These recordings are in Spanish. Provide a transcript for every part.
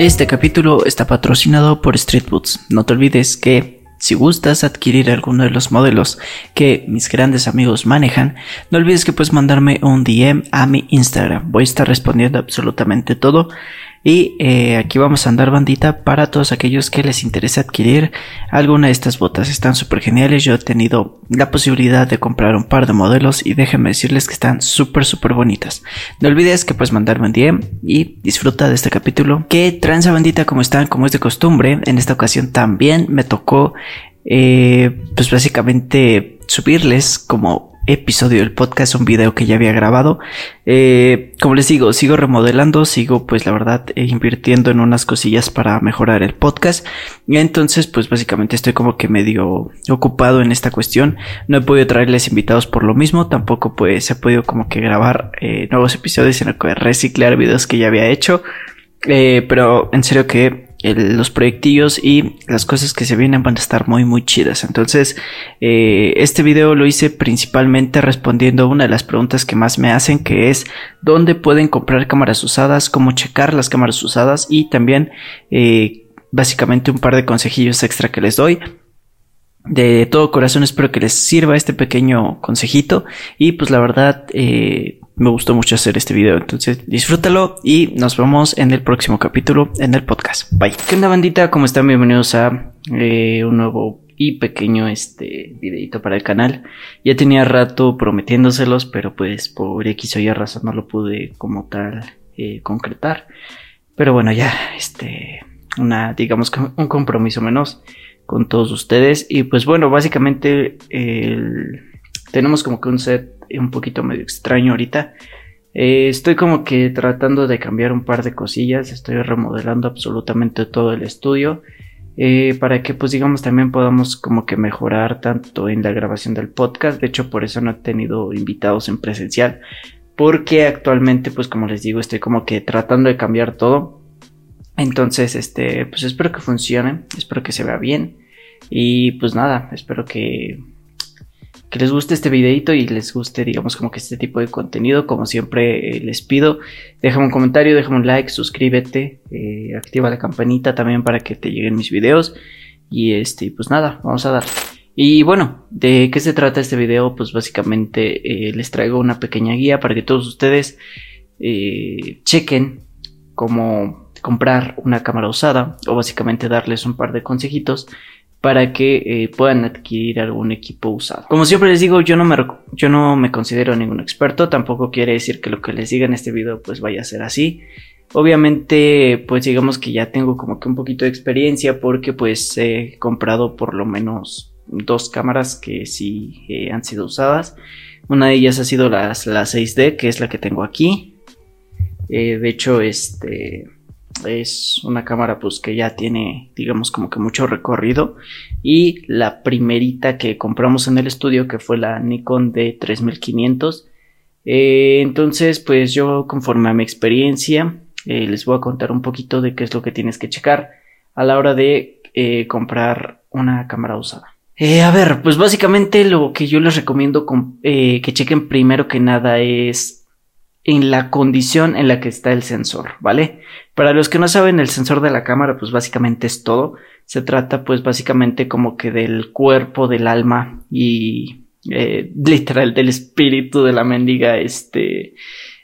Este capítulo está patrocinado por Street Boots. No te olvides que si gustas adquirir alguno de los modelos que mis grandes amigos manejan, no olvides que puedes mandarme un DM a mi Instagram. Voy a estar respondiendo absolutamente todo. Y eh, aquí vamos a andar bandita para todos aquellos que les interese adquirir alguna de estas botas. Están súper geniales. Yo he tenido la posibilidad de comprar un par de modelos y déjenme decirles que están súper súper bonitas. No olvides que puedes mandarme un DM y disfruta de este capítulo. Que tranza bandita como están, como es de costumbre. En esta ocasión también me tocó eh, pues básicamente subirles como episodio del podcast, un video que ya había grabado. Eh, como les digo, sigo remodelando, sigo pues la verdad eh, invirtiendo en unas cosillas para mejorar el podcast. Y entonces pues básicamente estoy como que medio ocupado en esta cuestión. No he podido traerles invitados por lo mismo, tampoco pues he podido como que grabar eh, nuevos episodios el que reciclar videos que ya había hecho. pero en serio que los proyectillos y las cosas que se vienen van a estar muy muy chidas. Entonces eh, este video lo hice principalmente respondiendo a una de las preguntas que más me hacen que es dónde pueden comprar cámaras usadas cómo checar las cámaras usadas y también eh, básicamente un par de consejillos extra que les doy. De todo corazón espero que les sirva este pequeño consejito. Y pues la verdad eh, me gustó mucho hacer este video. Entonces disfrútalo y nos vemos en el próximo capítulo en el podcast. Bye. ¿Qué onda bandita? ¿Cómo están? Bienvenidos a eh, un nuevo y pequeño este videito para el canal. Ya tenía rato prometiéndoselos, pero pues por X o Y razón no lo pude como tal eh, concretar. Pero bueno, ya este una digamos que un compromiso menos con todos ustedes y pues bueno, básicamente tenemos como que un set un poquito medio extraño ahorita. Eh, estoy como que tratando de cambiar un par de cosillas, estoy remodelando absolutamente todo el estudio eh, para que pues digamos también podamos como que mejorar tanto en la grabación del podcast, de hecho por eso no he tenido invitados en presencial, porque actualmente pues como les digo estoy como que tratando de cambiar todo, entonces este pues espero que funcione, espero que se vea bien. Y pues nada, espero que que les guste este videito y les guste, digamos, como que este tipo de contenido. Como siempre eh, les pido, déjame un comentario, déjame un like, suscríbete, eh, activa la campanita también para que te lleguen mis videos. Y este, pues nada, vamos a dar. Y bueno, ¿de qué se trata este video? Pues básicamente eh, les traigo una pequeña guía para que todos ustedes chequen cómo comprar una cámara usada o básicamente darles un par de consejitos para que eh, puedan adquirir algún equipo usado. Como siempre les digo, yo no, me, yo no me considero ningún experto, tampoco quiere decir que lo que les diga en este video pues vaya a ser así. Obviamente, pues digamos que ya tengo como que un poquito de experiencia porque pues he comprado por lo menos dos cámaras que sí eh, han sido usadas. Una de ellas ha sido las, la 6D, que es la que tengo aquí. Eh, de hecho, este es una cámara pues que ya tiene digamos como que mucho recorrido. Y la primerita que compramos en el estudio que fue la Nikon D3500 eh, entonces pues yo conforme a mi experiencia eh, les voy a contar un poquito de qué es lo que tienes que checar a la hora de eh, comprar una cámara usada. A ver pues básicamente lo que yo les recomiendo que chequen primero que nada es en la condición en la que está el sensor, ¿vale? Para los que no saben, el sensor de la cámara, pues básicamente es todo. Se trata, pues básicamente como que del cuerpo, del alma y eh, literal del espíritu de la mendiga, este,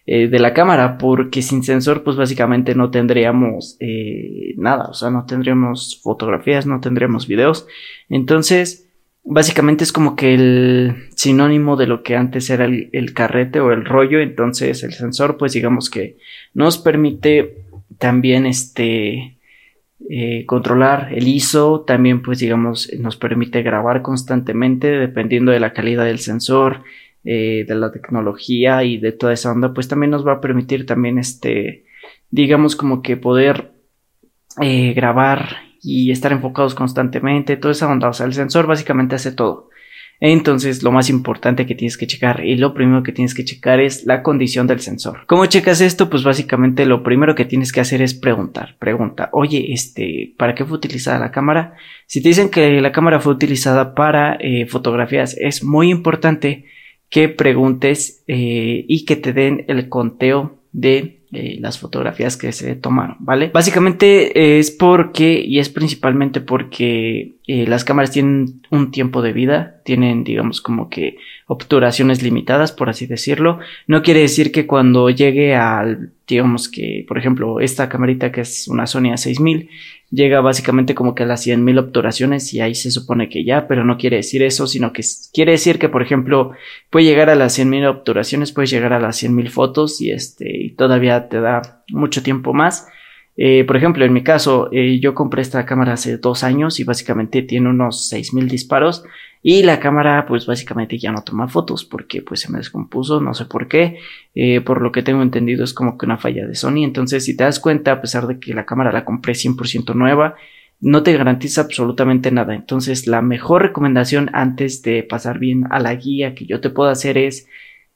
eh, de la cámara, porque sin sensor, pues básicamente no tendríamos eh, nada, o sea, no tendríamos fotografías, no tendríamos videos. Entonces, básicamente es como que el sinónimo de lo que antes era el, carrete o el rollo. Entonces el sensor, pues digamos que nos permite también este eh, controlar el ISO. También, pues digamos, nos permite grabar constantemente dependiendo de la calidad del sensor. Eh, de la tecnología y de toda esa onda, pues también nos va a permitir también este, digamos como que poder eh, grabar y estar enfocados constantemente, toda esa onda, o sea, el sensor básicamente hace todo. Entonces, lo más importante que tienes que checar y lo primero que tienes que checar es la condición del sensor. ¿Cómo checas esto? Pues básicamente lo primero que tienes que hacer es preguntar. Pregunta, oye, este, ¿para qué fue utilizada la cámara? Si te dicen que la cámara fue utilizada para eh, fotografías, es muy importante que preguntes eh, y que te den el conteo de eh, las fotografías que se tomaron, ¿vale? Básicamente es porque, y es principalmente porque eh, las cámaras tienen un tiempo de vida, tienen, digamos, como que obturaciones limitadas, por así decirlo. No quiere decir que cuando llegue al, digamos que, por ejemplo, esta camarita que es una Sony A6000, llega básicamente como que a las 100.000 obturaciones y ahí se supone que ya, pero no quiere decir eso, sino que quiere decir que, por ejemplo, puede llegar a las 100.000 obturaciones, puede llegar a las 100.000 fotos y este, y todavía te da mucho tiempo más. Eh, por ejemplo, en mi caso, eh, yo compré esta cámara hace dos años y básicamente tiene unos 6000 disparos y la cámara pues básicamente ya no toma fotos porque pues se me descompuso, no sé por qué, eh, por lo que tengo entendido es como que una falla de Sony, entonces si te das cuenta, a pesar de que la cámara la compré 100% nueva, no te garantiza absolutamente nada, entonces la mejor recomendación antes de pasar bien a la guía que yo te puedo hacer es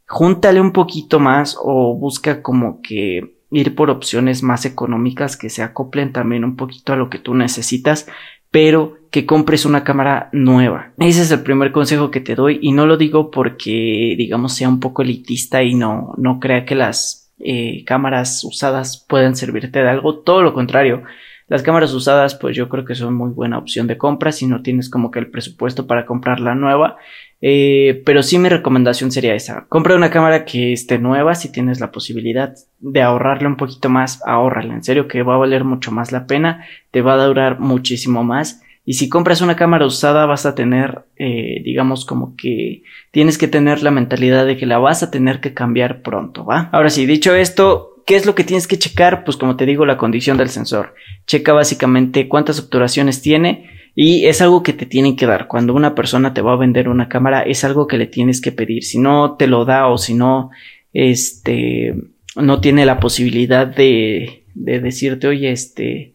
júntale un poquito más o busca como que ir por opciones más económicas que se acoplen también un poquito a lo que tú necesitas, pero que compres una cámara nueva. Ese es el primer consejo que te doy y no lo digo porque digamos sea un poco elitista y no, no crea que las eh, cámaras usadas puedan servirte de algo, todo lo contrario. Las cámaras usadas pues yo creo que son muy buena opción de compra si no tienes como que el presupuesto para comprar la nueva eh, pero sí mi recomendación sería esa. Compra una cámara que esté nueva si tienes la posibilidad de ahorrarle un poquito más, ahorrarle. En serio que va a valer mucho más la pena, te va a durar muchísimo más. Y si compras una cámara usada vas a tener, eh, digamos como que tienes que tener la mentalidad de que la vas a tener que cambiar pronto, ¿va? Ahora sí, dicho esto, ¿qué es lo que tienes que checar? Pues como te digo, la condición del sensor. Checa básicamente cuántas obturaciones tiene y es algo que te tienen que dar. Cuando una persona te va a vender una cámara, es algo que le tienes que pedir. Si no te lo da o si no, este, no tiene la posibilidad de, de decirte, oye, este,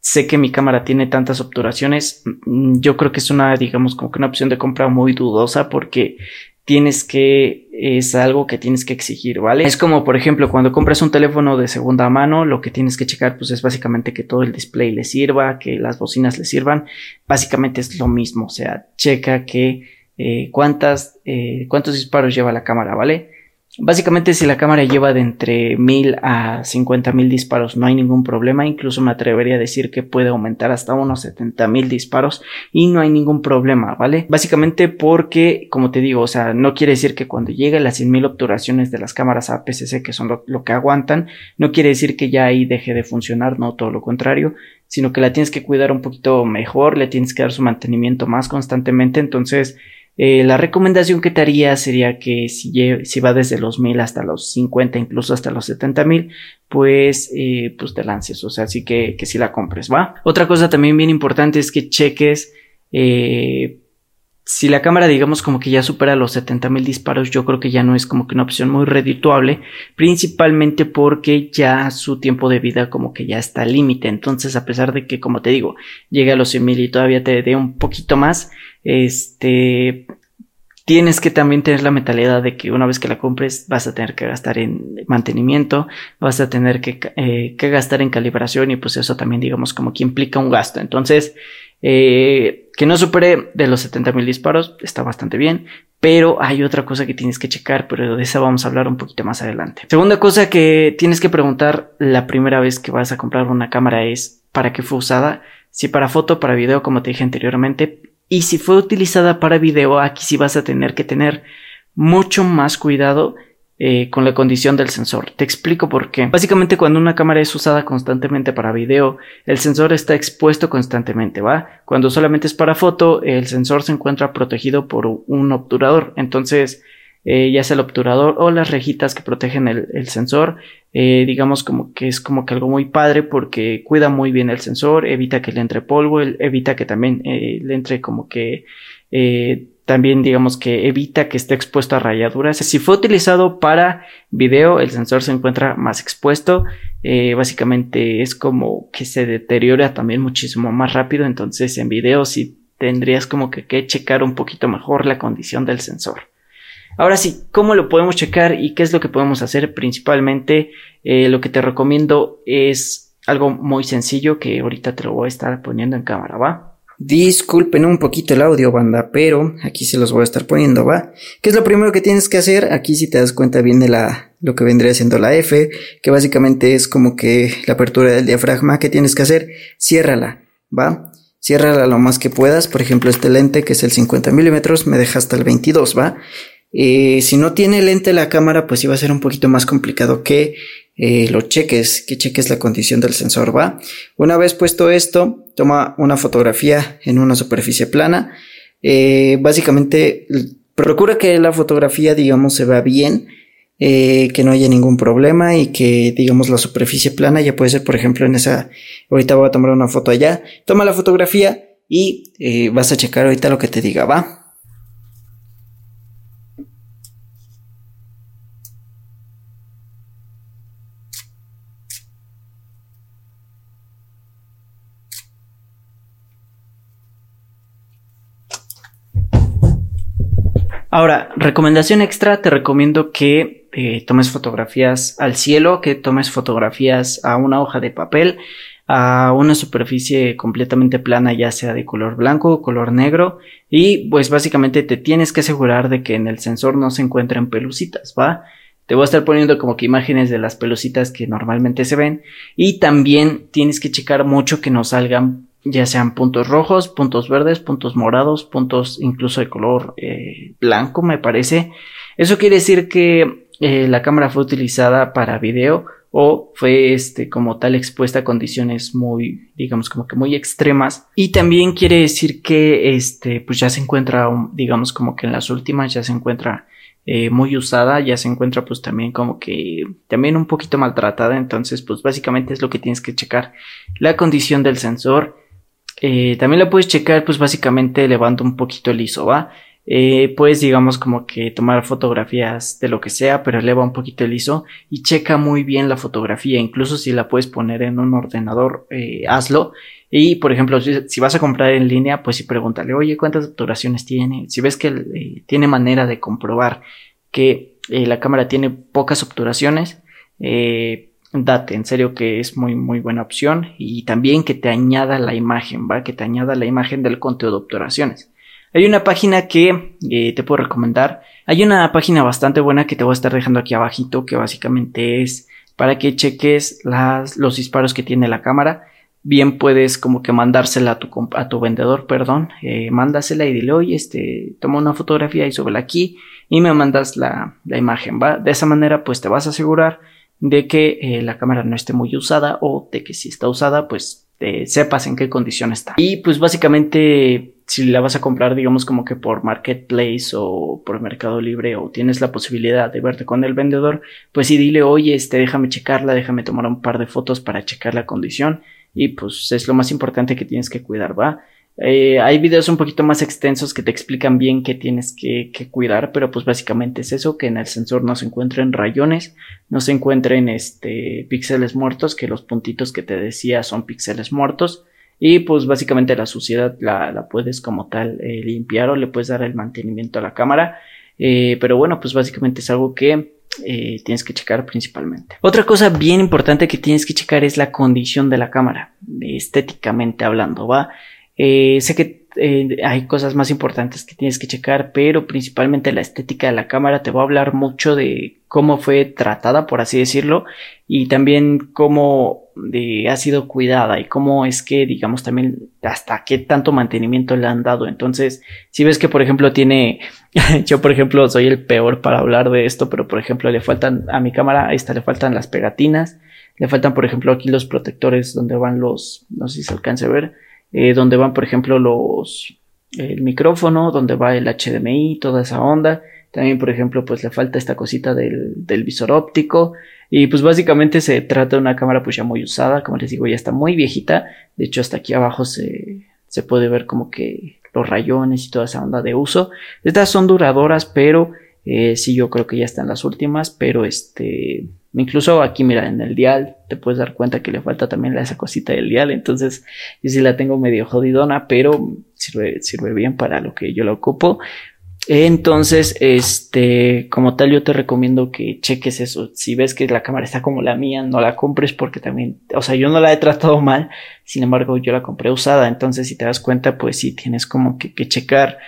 sé que mi cámara tiene tantas obturaciones, mm, yo creo que es una, digamos, como que una opción de compra muy dudosa porque tienes que, es algo que tienes que exigir, ¿vale? Es como, por ejemplo, cuando compras un teléfono de segunda mano, lo que tienes que checar, pues es básicamente que todo el display le sirva, que las bocinas le sirvan. Básicamente es lo mismo, o sea, checa que eh, cuántas, eh, cuántos disparos lleva la cámara, ¿vale? Básicamente si la cámara lleva de entre 1000 a 50.000 disparos no hay ningún problema, incluso me atrevería a decir que puede aumentar hasta unos 70.000 disparos y no hay ningún problema, ¿vale? Básicamente porque, como te digo, o sea, no quiere decir que cuando llegue las 100.000 obturaciones de las cámaras APS-C que son lo, lo que aguantan, no quiere decir que ya ahí deje de funcionar, no todo lo contrario, sino que la tienes que cuidar un poquito mejor, le tienes que dar su mantenimiento más constantemente, entonces eh, la recomendación que te haría sería que si, si, va desde los 1000 hasta los 50, incluso hasta los 70 mil, pues, eh, pues te lances, o sea, así que, que si la compres, ¿va? Otra cosa también bien importante es que cheques eh, si la cámara digamos como que ya supera los 70 mil disparos, yo creo que ya no es como que una opción muy redituable, principalmente porque ya su tiempo de vida como que ya está al límite. Entonces, a pesar de que, como te digo, llegue a los 100 mil y todavía te dé un poquito más, este, tienes que también tener la mentalidad de que una vez que la compres vas a tener que gastar en mantenimiento, vas a tener que, eh, que gastar en calibración y pues eso también digamos como que implica un gasto. Entonces, eh, que no supere de los 70 mil disparos, está bastante bien. Pero hay otra cosa que tienes que checar, pero de esa vamos a hablar un poquito más adelante. Segunda cosa que tienes que preguntar la primera vez que vas a comprar una cámara es ¿para qué fue usada? Si para foto, para video, como te dije anteriormente. Y si fue utilizada para video, aquí sí vas a tener que tener mucho más cuidado eh, con la condición del sensor. Te explico por qué. Básicamente cuando una cámara es usada constantemente para video, el sensor está expuesto constantemente, ¿va? Cuando solamente es para foto, el sensor se encuentra protegido por un obturador. Entonces, eh, ya sea el obturador o las rejitas que protegen el, sensor, eh, digamos como que es como que algo muy padre porque cuida muy bien el sensor, evita que le entre polvo, evita que también le entre como que también digamos que evita que esté expuesto a rayaduras. Si fue utilizado para video, el sensor se encuentra más expuesto. Eh, básicamente es como que se deteriora también muchísimo más rápido. Entonces en video sí tendrías como que, que checar un poquito mejor la condición del sensor. Ahora sí, ¿cómo lo podemos checar y qué es lo que podemos hacer? Principalmente eh, lo que te recomiendo es algo muy sencillo que ahorita te lo voy a estar poniendo en cámara, ¿va? Disculpen un poquito el audio, banda, pero aquí se los voy a estar poniendo, ¿va? ¿Qué es lo primero que tienes que hacer? Aquí si te das cuenta viene la, lo que vendría siendo la F, que básicamente es como que la apertura del diafragma. ¿Qué tienes que hacer? Ciérrala, ¿va? Ciérrala lo más que puedas. Por ejemplo, este lente que es el 50 milímetros me deja hasta el 22, ¿va? Eh, si no tiene lente la cámara, pues iba a ser un poquito más complicado que eh, lo cheques, que cheques la condición del sensor, ¿va? Una vez puesto esto, toma una fotografía en una superficie plana. Eh, básicamente, procura que la fotografía, digamos, se vea bien, eh, que no haya ningún problema y que, digamos, la superficie plana ya puede ser, por ejemplo, en esa, ahorita voy a tomar una foto allá, toma la fotografía y vas a checar ahorita lo que te diga, ¿va? Ahora, recomendación extra, te recomiendo que eh, tomes fotografías al cielo, que tomes fotografías a una hoja de papel, a una superficie completamente plana, ya sea de color blanco o color negro, y pues básicamente te tienes que asegurar de que en el sensor no se encuentren pelucitas, ¿va? Te voy a estar poniendo como que imágenes de las pelucitas que normalmente se ven y también tienes que checar mucho que no salgan ya sean puntos rojos, puntos verdes, puntos morados, puntos incluso de color eh, blanco, me parece. Eso quiere decir que eh, la cámara fue utilizada para video o fue este como tal expuesta a condiciones muy digamos como que muy extremas. Y también quiere decir que este pues ya se encuentra digamos como que en las últimas ya se encuentra eh, muy usada ya se encuentra pues también como que también un poquito maltratada. Entonces pues básicamente es lo que tienes que checar. La condición del sensor eh, también lo puedes checar, pues básicamente levanta un poquito el ISO, ¿va? Eh, puedes, digamos, como que tomar fotografías de lo que sea, pero eleva un poquito el ISO y checa muy bien la fotografía. Incluso si la puedes poner en un ordenador, eh, hazlo. Y, por ejemplo, si, vas a comprar en línea, pues sí pregúntale, oye, ¿cuántas obturaciones tiene? Si ves que tiene manera de comprobar que la cámara tiene pocas obturaciones, eh, date, en serio que es muy muy buena opción y también que te añada la imagen, ¿va? Que te añada la imagen del conteo de obturaciones. Hay una página que eh, te puedo recomendar. Hay una página bastante buena que te voy a estar dejando aquí abajito que básicamente es para que cheques las, los disparos que tiene la cámara. Bien puedes como que mandársela a tu, a tu vendedor, perdón, eh, mándasela y dile, oye, este, toma una fotografía y súbela aquí y me mandas la, la imagen, ¿va? De esa manera pues te vas a asegurar de que eh, la cámara no esté muy usada o de que si está usada pues sepas en qué condición está. Y pues básicamente si la vas a comprar digamos como que por marketplace o por mercado libre o tienes la posibilidad de verte con el vendedor pues sí dile oye este déjame checarla déjame tomar un par de fotos para checar la condición y pues es lo más importante que tienes que cuidar va eh, hay videos un poquito más extensos que te explican bien qué tienes que, cuidar, pero pues básicamente es eso, que en el sensor no se encuentren rayones, no se encuentren este, píxeles muertos, que los puntitos que te decía son píxeles muertos. Y pues básicamente la suciedad la, puedes como tal eh, limpiar o le puedes dar el mantenimiento a la cámara. Eh, pero bueno, pues básicamente es algo que tienes que checar principalmente. Otra cosa bien importante que tienes que checar es la condición de la cámara, estéticamente hablando, ¿va? Eh, sé que eh, hay cosas más importantes que tienes que checar, pero principalmente la estética de la cámara te va a hablar mucho de cómo fue tratada, por así decirlo, y también cómo de, ha sido cuidada y cómo es que, digamos, también hasta qué tanto mantenimiento le han dado. Entonces, si ves que, por ejemplo, tiene, yo, por ejemplo, soy el peor para hablar de esto, pero, por ejemplo, le faltan a mi cámara, a esta le faltan las pegatinas, le faltan, por ejemplo, aquí los protectores donde van los, no sé si se alcance a ver, eh, donde van, por ejemplo, los, el micrófono, donde va el HDMI, toda esa onda. También, por ejemplo, pues le falta esta cosita del, del visor óptico. Y pues básicamente se trata de una cámara pues ya muy usada, como les digo, ya está muy viejita. De hecho, hasta aquí abajo se, se puede ver como que los rayones y toda esa onda de uso. Estas son duradoras, pero eh, sí, yo creo que ya están las últimas, pero este, incluso aquí, mira, en el dial, te puedes dar cuenta que le falta también esa cosita del dial, entonces yo sí la tengo medio jodidona, pero sirve, sirve bien para lo que yo la ocupo. Entonces, este, como tal, yo te recomiendo que cheques eso. Si ves que la cámara está como la mía, no la compres porque también, o sea, yo no la he tratado mal, sin embargo, yo la compré usada. Entonces, si te das cuenta, pues sí, tienes como que, que checar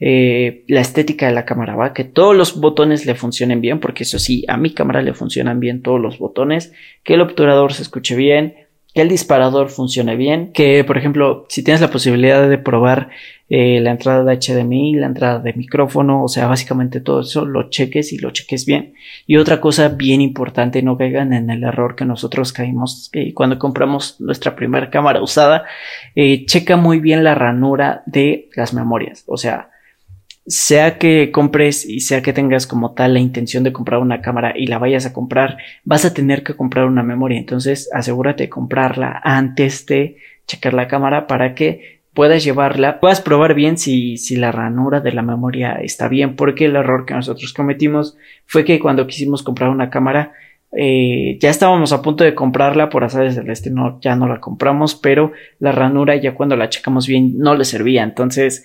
eh, la estética de la cámara, va, que todos los botones le funcionen bien, porque eso sí, a mi cámara le funcionan bien todos los botones, que el obturador se escuche bien, que el disparador funcione bien, que por ejemplo, si tienes la posibilidad de probar eh, la entrada de HDMI, la entrada de micrófono, o sea, básicamente todo eso lo cheques y lo cheques bien. Y otra cosa bien importante, no caigan en el error que nosotros caímos eh, cuando compramos nuestra primera cámara usada, checa muy bien la ranura de las memorias, o sea, sea que compres y sea que tengas como tal la intención de comprar una cámara y la vayas a comprar, vas a tener que comprar una memoria. Entonces, asegúrate de comprarla antes de checar la cámara para que puedas llevarla, puedas probar bien si, si la ranura de la memoria está bien, porque el error que nosotros cometimos fue que cuando quisimos comprar una cámara, eh, ya estábamos a punto de comprarla por azares del destino, ya no la compramos, pero la ranura ya cuando la checamos bien no le servía. Entonces,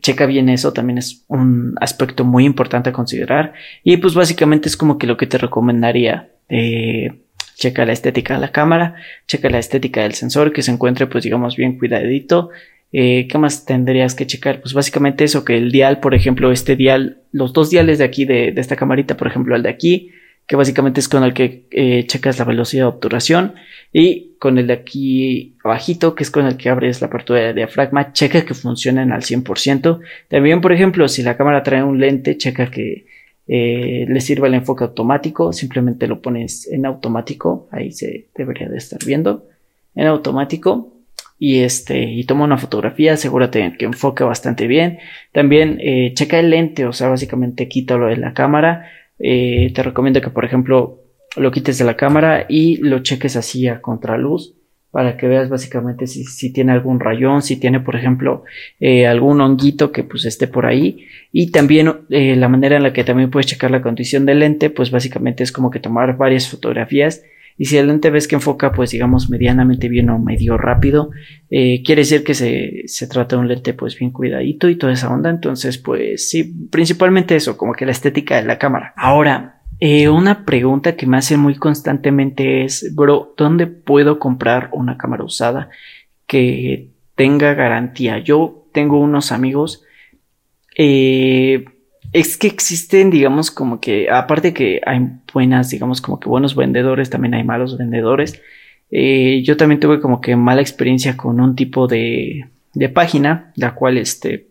checa bien eso, también es un aspecto muy importante a considerar. Y pues básicamente es como que lo que te recomendaría. Eh, checa la estética de la cámara, checa la estética del sensor, que se encuentre pues digamos bien cuidadito. Eh, ¿Qué más tendrías que checar? Pues básicamente eso, que el dial, por ejemplo, este dial, los dos diales de aquí de, de esta camarita, por ejemplo, el de aquí, que básicamente es con el que eh, checas la velocidad de obturación y con el de aquí abajito que es con el que abres la apertura de diafragma checa que funcionen al 100% también por ejemplo si la cámara trae un lente checa que eh, le sirva el enfoque automático simplemente lo pones en automático ahí se debería de estar viendo en automático. Y este y toma una fotografía asegúrate que enfoque bastante bien. También eh, checa el lente o sea básicamente quítalo de la cámara eh, te recomiendo que, por ejemplo, lo quites de la cámara y lo cheques así a contraluz para que veas básicamente si, tiene algún rayón, si tiene, por ejemplo, eh, algún honguito que pues esté por ahí. Y también eh, la manera en la que también puedes checar la condición del lente, pues básicamente es como que tomar varias fotografías. Y si el lente ves que enfoca, pues digamos, medianamente bien o medio rápido, quiere decir que se, se trata de un lente pues bien cuidadito y toda esa onda. Entonces, pues sí, principalmente eso, como que la estética de la cámara. Ahora, eh, una pregunta que me hacen muy constantemente es, bro, ¿dónde puedo comprar una cámara usada que tenga garantía? Yo tengo unos amigos, eh, es que existen, digamos, como que, aparte que hay buenas, digamos, como que buenos vendedores, también hay malos vendedores. Eh, yo también tuve como que mala experiencia con un tipo de, de página, la cual, este,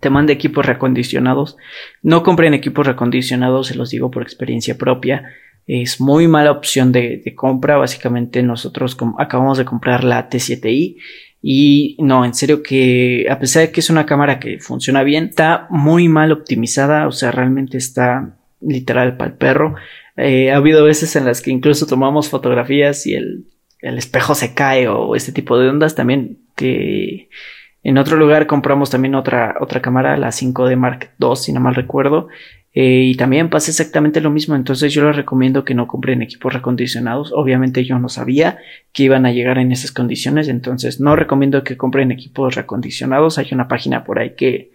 te manda equipos recondicionados. No compren equipos recondicionados, se los digo por experiencia propia. Es muy mala opción de, compra. Básicamente nosotros acabamos de comprar la T7i y no, en serio que a pesar de que es una cámara que funciona bien, está muy mal optimizada. O sea, realmente está literal para el perro. Eh, ha habido veces en las que incluso tomamos fotografías y el, el espejo se cae o este tipo de ondas también que en otro lugar compramos también otra, otra cámara, la 5D Mark II, si no mal recuerdo. Eh, y también pasa exactamente lo mismo. Entonces yo les recomiendo que no compren equipos recondicionados. Obviamente yo no sabía que iban a llegar en esas condiciones. Entonces no recomiendo que compren equipos recondicionados. Hay una página por ahí que,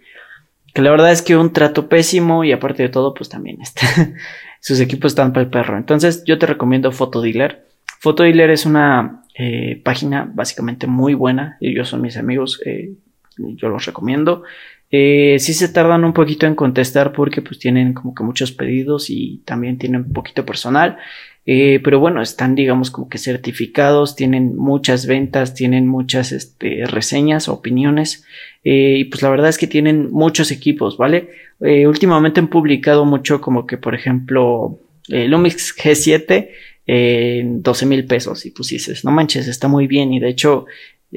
que la verdad es que un trato pésimo y aparte de todo, pues también está. sus equipos están para el perro. Entonces yo te recomiendo Fotodealer. Fotodealer es una eh, página básicamente muy buena. Ellos son mis amigos. Eh, yo los recomiendo. Eh, sí se tardan un poquito en contestar porque pues tienen como que muchos pedidos y también tienen poquito personal. Eh, pero bueno, están digamos como que certificados, tienen muchas ventas, tienen muchas este, reseñas, opiniones. y pues la verdad es que tienen muchos equipos, ¿vale? últimamente han publicado mucho como que por ejemplo Lumix G7 en 12 mil pesos y pues dices, no manches, está muy bien y de hecho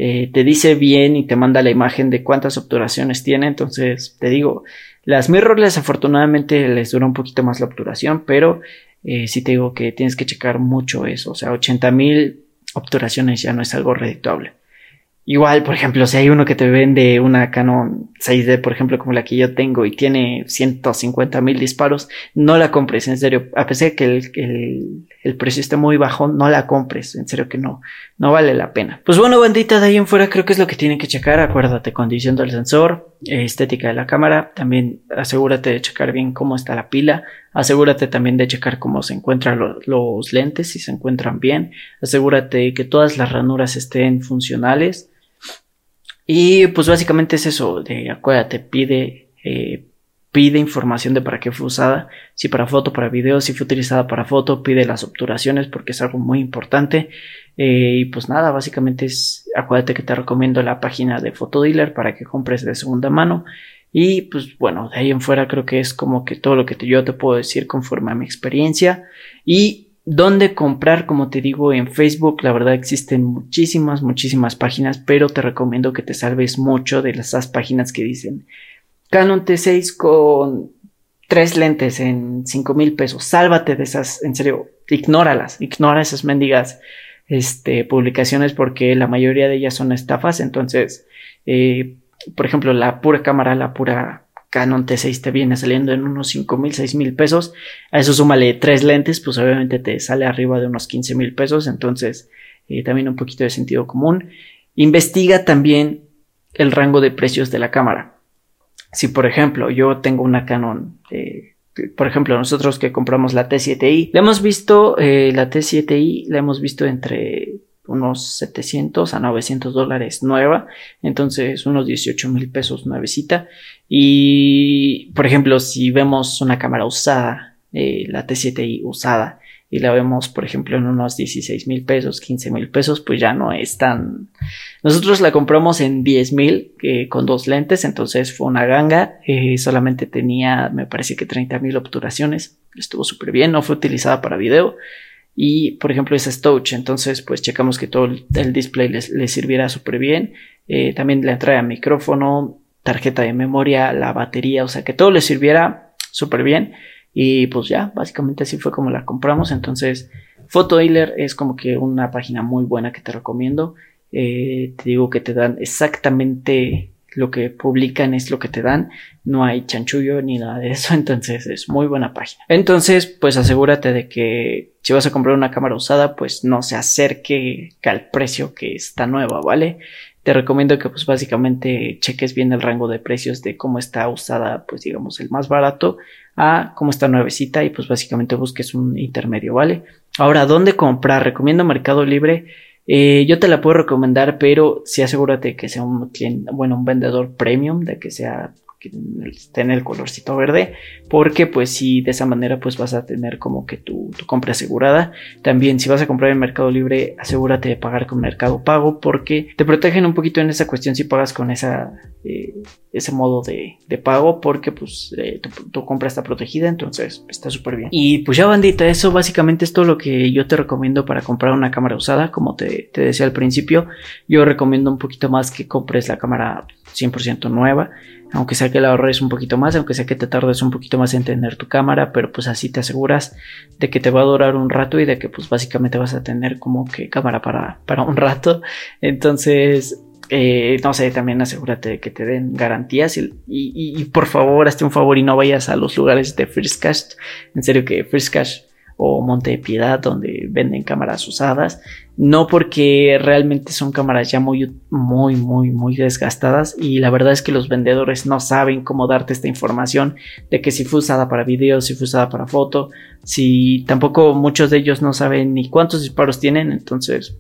eh, te dice bien y te manda la imagen de cuántas obturaciones tiene, entonces te digo, las mirrorless afortunadamente les dura un poquito más la obturación, pero eh, sí te digo que tienes que checar mucho eso, o sea, 80 mil obturaciones ya no es algo redituable. Igual, por ejemplo, si hay uno que te vende una Canon 6D, por ejemplo, como la que yo tengo y tiene 150 mil disparos, no la compres, en serio. A pesar de que el, el, precio esté muy bajo, no la compres, en serio que no, no vale la pena. Pues bueno, bandita, de ahí en fuera creo que es lo que tienen que checar. Acuérdate, condición del sensor, estética de la cámara. También asegúrate de checar bien cómo está la pila. Asegúrate también de checar cómo se encuentran los lentes, si se encuentran bien. Asegúrate que todas las ranuras estén funcionales. Y pues básicamente es eso, de acuérdate, pide, eh, pide información de para qué fue usada, si para foto, para video, si fue utilizada para foto, pide las obturaciones porque es algo muy importante. Eh, y pues nada, básicamente es, acuérdate que te recomiendo la página de Fotodealer para que compres de segunda mano. Y pues bueno, de ahí en fuera creo que es como que todo lo que yo te puedo decir conforme a mi experiencia. Y ¿Dónde comprar? Como te digo, en Facebook, la verdad existen muchísimas, muchísimas páginas, pero te recomiendo que te salves mucho de esas páginas que dicen Canon T6 con tres lentes en cinco mil pesos. Sálvate de esas, en serio, ignóralas, ignora esas mendigas este, publicaciones porque la mayoría de ellas son estafas. Entonces, eh, por ejemplo, la pura cámara, la pura Canon T6 te viene saliendo en unos 5 mil, 6 mil pesos. A eso súmale tres lentes, pues obviamente te sale arriba de unos 15 mil pesos. Entonces, eh, también un poquito de sentido común. Investiga también el rango de precios de la cámara. Si, por ejemplo, yo tengo una Canon, eh, por ejemplo, nosotros que compramos la T7i, la hemos visto, eh, la T7i la hemos visto entre unos 700 a 900 dólares nueva, entonces unos 18 mil pesos nuevecita. Y, por ejemplo, si vemos una cámara usada, eh, la T7i usada, y la vemos, por ejemplo, en unos 16 mil pesos, 15 mil pesos, pues ya no es tan... Nosotros la compramos en 10 mil eh, con dos lentes, entonces fue una ganga, eh, solamente tenía, me parece que 30 mil obturaciones, estuvo súper bien, no fue utilizada para video y por ejemplo es touch. Entonces pues checamos que todo el display le sirviera súper bien eh, también le entrada micrófono tarjeta de memoria la batería o sea que todo le sirviera súper bien y pues ya básicamente así fue como la compramos. Entonces Dealer es como que una página muy buena que te recomiendo. Eh, te digo que te dan exactamente lo que publican es lo que te dan, no hay chanchullo ni nada de eso, entonces es muy buena página. Entonces, pues asegúrate de que si vas a comprar una cámara usada, pues no se acerque al precio que está nueva, ¿vale? Te recomiendo que pues básicamente cheques bien el rango de precios de cómo está usada, pues digamos el más barato a cómo está nuevecita y pues básicamente busques un intermedio, ¿vale? Ahora, ¿dónde comprar? Recomiendo Mercado Libre eh, yo te la puedo recomendar, pero sí asegúrate que sea un cliente, bueno, un vendedor premium, de que sea que esté en el colorcito verde, porque pues si de esa manera pues vas a tener como que tu, compra asegurada. También si vas a comprar en Mercado Libre, asegúrate de pagar con Mercado Pago, porque te protegen un poquito en esa cuestión si pagas con esa, eh, ese modo de, pago, porque pues eh, tu, compra está protegida, entonces está súper bien. Y pues ya bandita, eso básicamente es todo lo que yo te recomiendo para comprar una cámara usada, como te, te decía al principio, yo recomiendo un poquito más que compres la cámara 100% nueva aunque sea que la ahorres un poquito más, aunque sea que te tardes un poquito más en tener tu cámara, pero pues así te aseguras de que te va a durar un rato y de que pues básicamente vas a tener como que cámara para, para un rato. Entonces, eh, no sé, también asegúrate de que te den garantías y, y, por favor hazte un favor y no vayas a los lugares de First Cash. En serio que First Cash o Monte de Piedad donde venden cámaras usadas, no porque realmente son cámaras ya muy, muy, muy, muy desgastadas y la verdad es que los vendedores no saben cómo darte esta información de que si fue usada para video, si fue usada para foto, si tampoco muchos de ellos no saben ni cuántos disparos tienen, entonces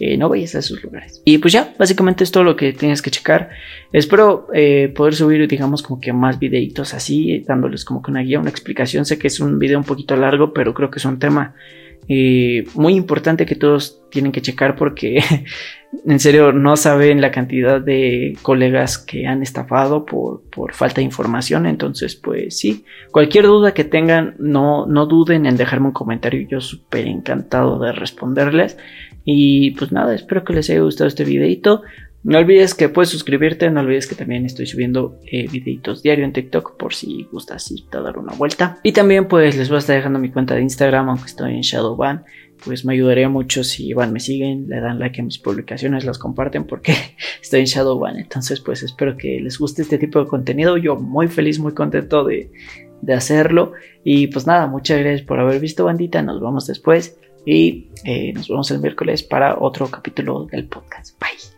eh, no vayas a esos lugares. Y pues ya, básicamente es todo lo que tienes que checar. Espero eh, poder subir, digamos, como que más videitos así, dándoles como que una guía, una explicación. Sé que es un video un poquito largo, pero creo que es un tema eh, muy importante que todos tienen que checar porque en serio no saben la cantidad de colegas que han estafado por, por falta de información. Entonces, pues sí, cualquier duda que tengan, no, no duden en dejarme un comentario. Yo súper encantado de responderles. Y pues nada, espero que les haya gustado este videito. No olvides que puedes suscribirte, no olvides que también estoy subiendo eh, videitos diario en TikTok por si gustas irte a dar una vuelta. Y también pues les voy a estar dejando mi cuenta de Instagram, aunque estoy en Shadowban. pues me ayudaría mucho si igual me siguen, le dan like a mis publicaciones, las comparten porque estoy en Shadowban. Entonces, pues espero que les guste este tipo de contenido. Yo muy feliz, muy contento de, de hacerlo. Y pues nada, muchas gracias por haber visto, bandita. Nos vemos después y eh, nos vemos el miércoles para otro capítulo del podcast. Bye.